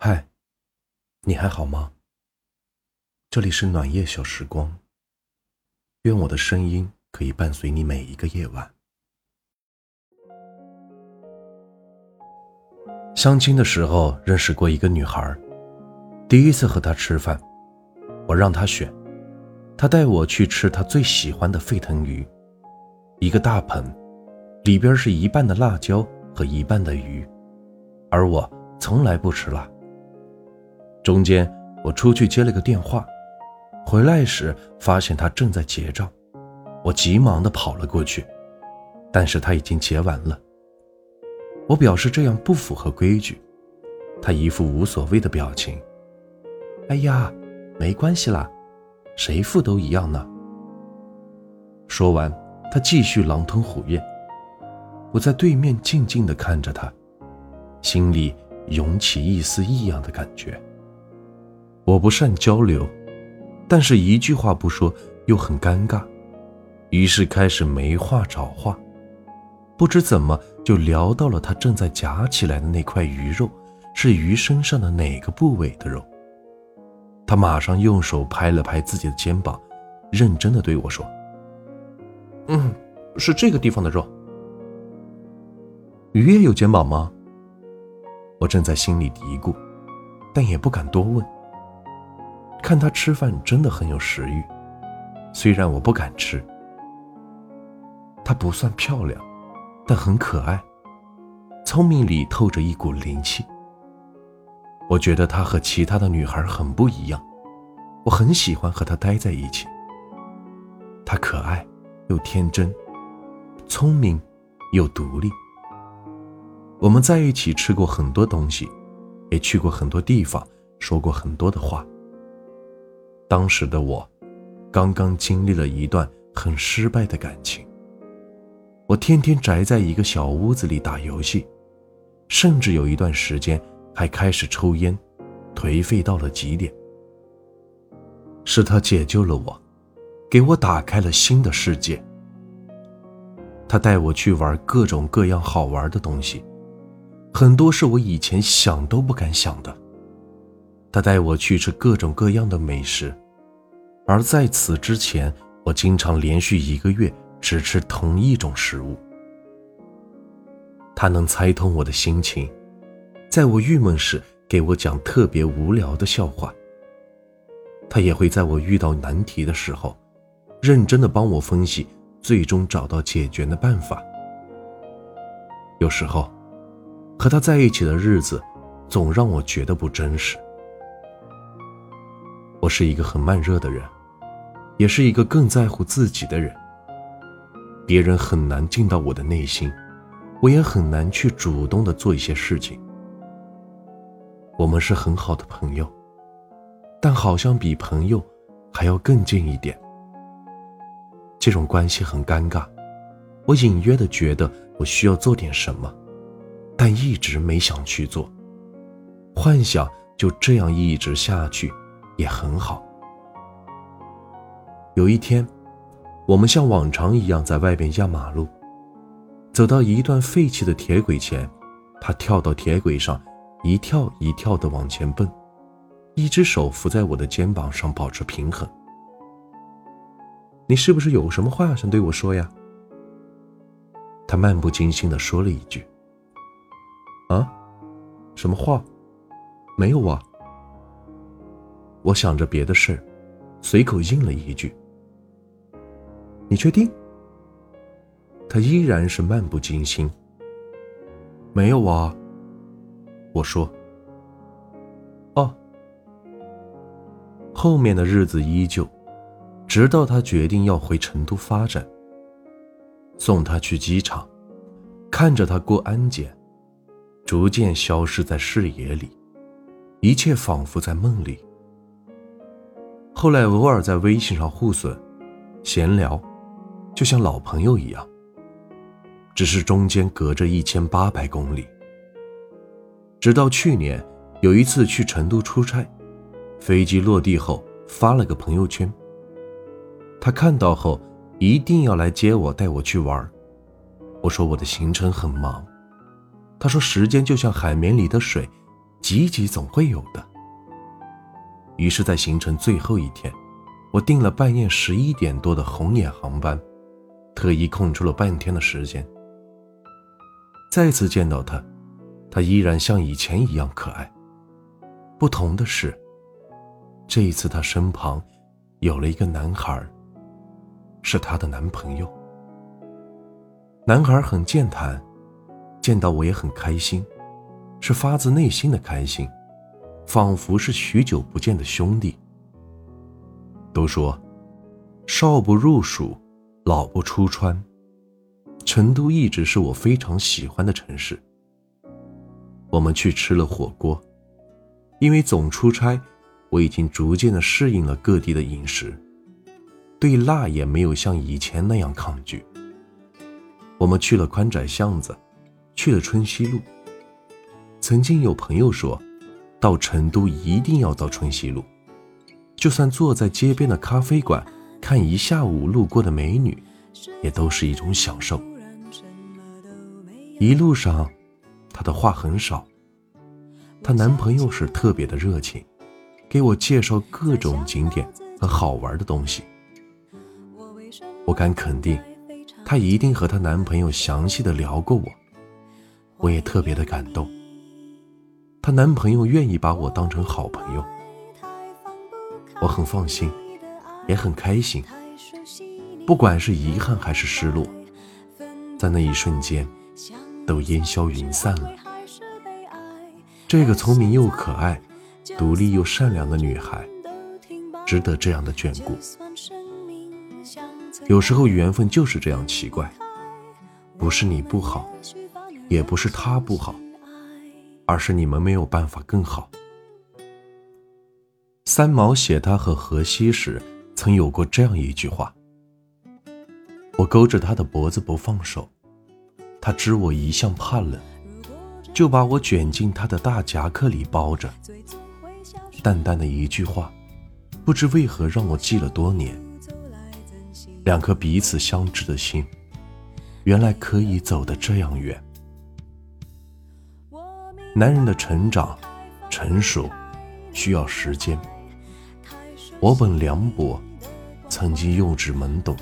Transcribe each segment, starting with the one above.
嗨，你还好吗？这里是暖夜小时光。愿我的声音可以伴随你每一个夜晚。相亲的时候认识过一个女孩，第一次和她吃饭，我让她选，她带我去吃她最喜欢的沸腾鱼，一个大盆，里边是一半的辣椒和一半的鱼，而我从来不吃辣。中间，我出去接了个电话，回来时发现他正在结账，我急忙的跑了过去，但是他已经结完了。我表示这样不符合规矩，他一副无所谓的表情。哎呀，没关系啦，谁付都一样呢。说完，他继续狼吞虎咽。我在对面静静的看着他，心里涌起一丝异样的感觉。我不善交流，但是一句话不说又很尴尬，于是开始没话找话。不知怎么就聊到了他正在夹起来的那块鱼肉，是鱼身上的哪个部位的肉？他马上用手拍了拍自己的肩膀，认真的对我说：“嗯，是这个地方的肉。鱼也有肩膀吗？”我正在心里嘀咕，但也不敢多问。看他吃饭真的很有食欲，虽然我不敢吃。她不算漂亮，但很可爱，聪明里透着一股灵气。我觉得她和其他的女孩很不一样，我很喜欢和她待在一起。她可爱又天真，聪明又独立。我们在一起吃过很多东西，也去过很多地方，说过很多的话。当时的我，刚刚经历了一段很失败的感情。我天天宅在一个小屋子里打游戏，甚至有一段时间还开始抽烟，颓废到了极点。是他解救了我，给我打开了新的世界。他带我去玩各种各样好玩的东西，很多是我以前想都不敢想的。他带我去吃各种各样的美食，而在此之前，我经常连续一个月只吃同一种食物。他能猜通我的心情，在我郁闷时给我讲特别无聊的笑话。他也会在我遇到难题的时候，认真的帮我分析，最终找到解决的办法。有时候，和他在一起的日子，总让我觉得不真实。我是一个很慢热的人，也是一个更在乎自己的人。别人很难进到我的内心，我也很难去主动的做一些事情。我们是很好的朋友，但好像比朋友还要更近一点。这种关系很尴尬，我隐约的觉得我需要做点什么，但一直没想去做，幻想就这样一直下去。也很好。有一天，我们像往常一样在外边压马路，走到一段废弃的铁轨前，他跳到铁轨上，一跳一跳的往前蹦，一只手扶在我的肩膀上保持平衡。你是不是有什么话想对我说呀？他漫不经心的说了一句：“啊，什么话？没有啊。”我想着别的事随口应了一句：“你确定？”他依然是漫不经心。没有啊，我说。哦，后面的日子依旧，直到他决定要回成都发展。送他去机场，看着他过安检，逐渐消失在视野里，一切仿佛在梦里。后来偶尔在微信上互损，闲聊，就像老朋友一样。只是中间隔着一千八百公里。直到去年有一次去成都出差，飞机落地后发了个朋友圈。他看到后一定要来接我，带我去玩。我说我的行程很忙。他说时间就像海绵里的水，挤挤总会有的。于是，在行程最后一天，我订了半夜十一点多的红眼航班，特意空出了半天的时间。再次见到他，他依然像以前一样可爱。不同的是，这一次他身旁有了一个男孩，是他的男朋友。男孩很健谈，见到我也很开心，是发自内心的开心，仿佛是许久不见的兄弟。都说，少不入蜀，老不出川。成都一直是我非常喜欢的城市。我们去吃了火锅，因为总出差，我已经逐渐的适应了各地的饮食，对辣也没有像以前那样抗拒。我们去了宽窄巷子，去了春熙路。曾经有朋友说，到成都一定要到春熙路，就算坐在街边的咖啡馆看一下午路过的美女，也都是一种享受。一路上，她的话很少。她男朋友是特别的热情，给我介绍各种景点和好玩的东西。我敢肯定。她一定和她男朋友详细的聊过我，我也特别的感动。她男朋友愿意把我当成好朋友，我很放心，也很开心。不管是遗憾还是失落，在那一瞬间，都烟消云散了。这个聪明又可爱、独立又善良的女孩，值得这样的眷顾。有时候缘分就是这样奇怪，不是你不好，也不是他不好，而是你们没有办法更好。三毛写他和荷西时，曾有过这样一句话：“我勾着他的脖子不放手，他知我一向怕冷，就把我卷进他的大夹克里包着。”淡淡的一句话，不知为何让我记了多年。两颗彼此相知的心，原来可以走得这样远。男人的成长、成熟需要时间。我本凉薄，曾经幼稚懵懂，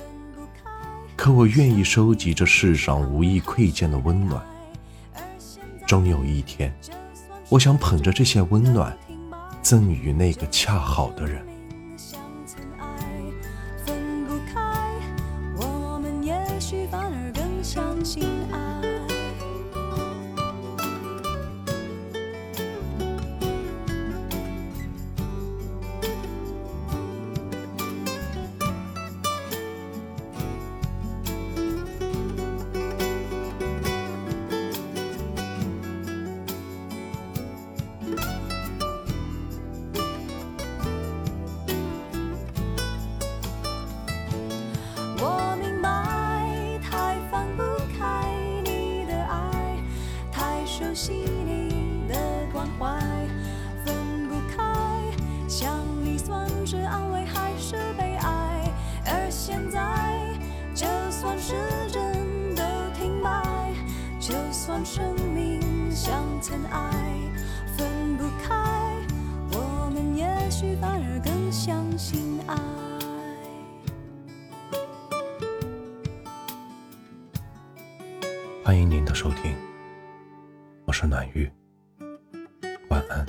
可我愿意收集这世上无意窥见的温暖。终有一天，我想捧着这些温暖，赠予那个恰好的人。安慰还是悲哀？而现在，就算时针都停摆，就算生命像尘埃，分不开，我们也许反而更相信爱。欢迎您的收听。我是暖玉。晚安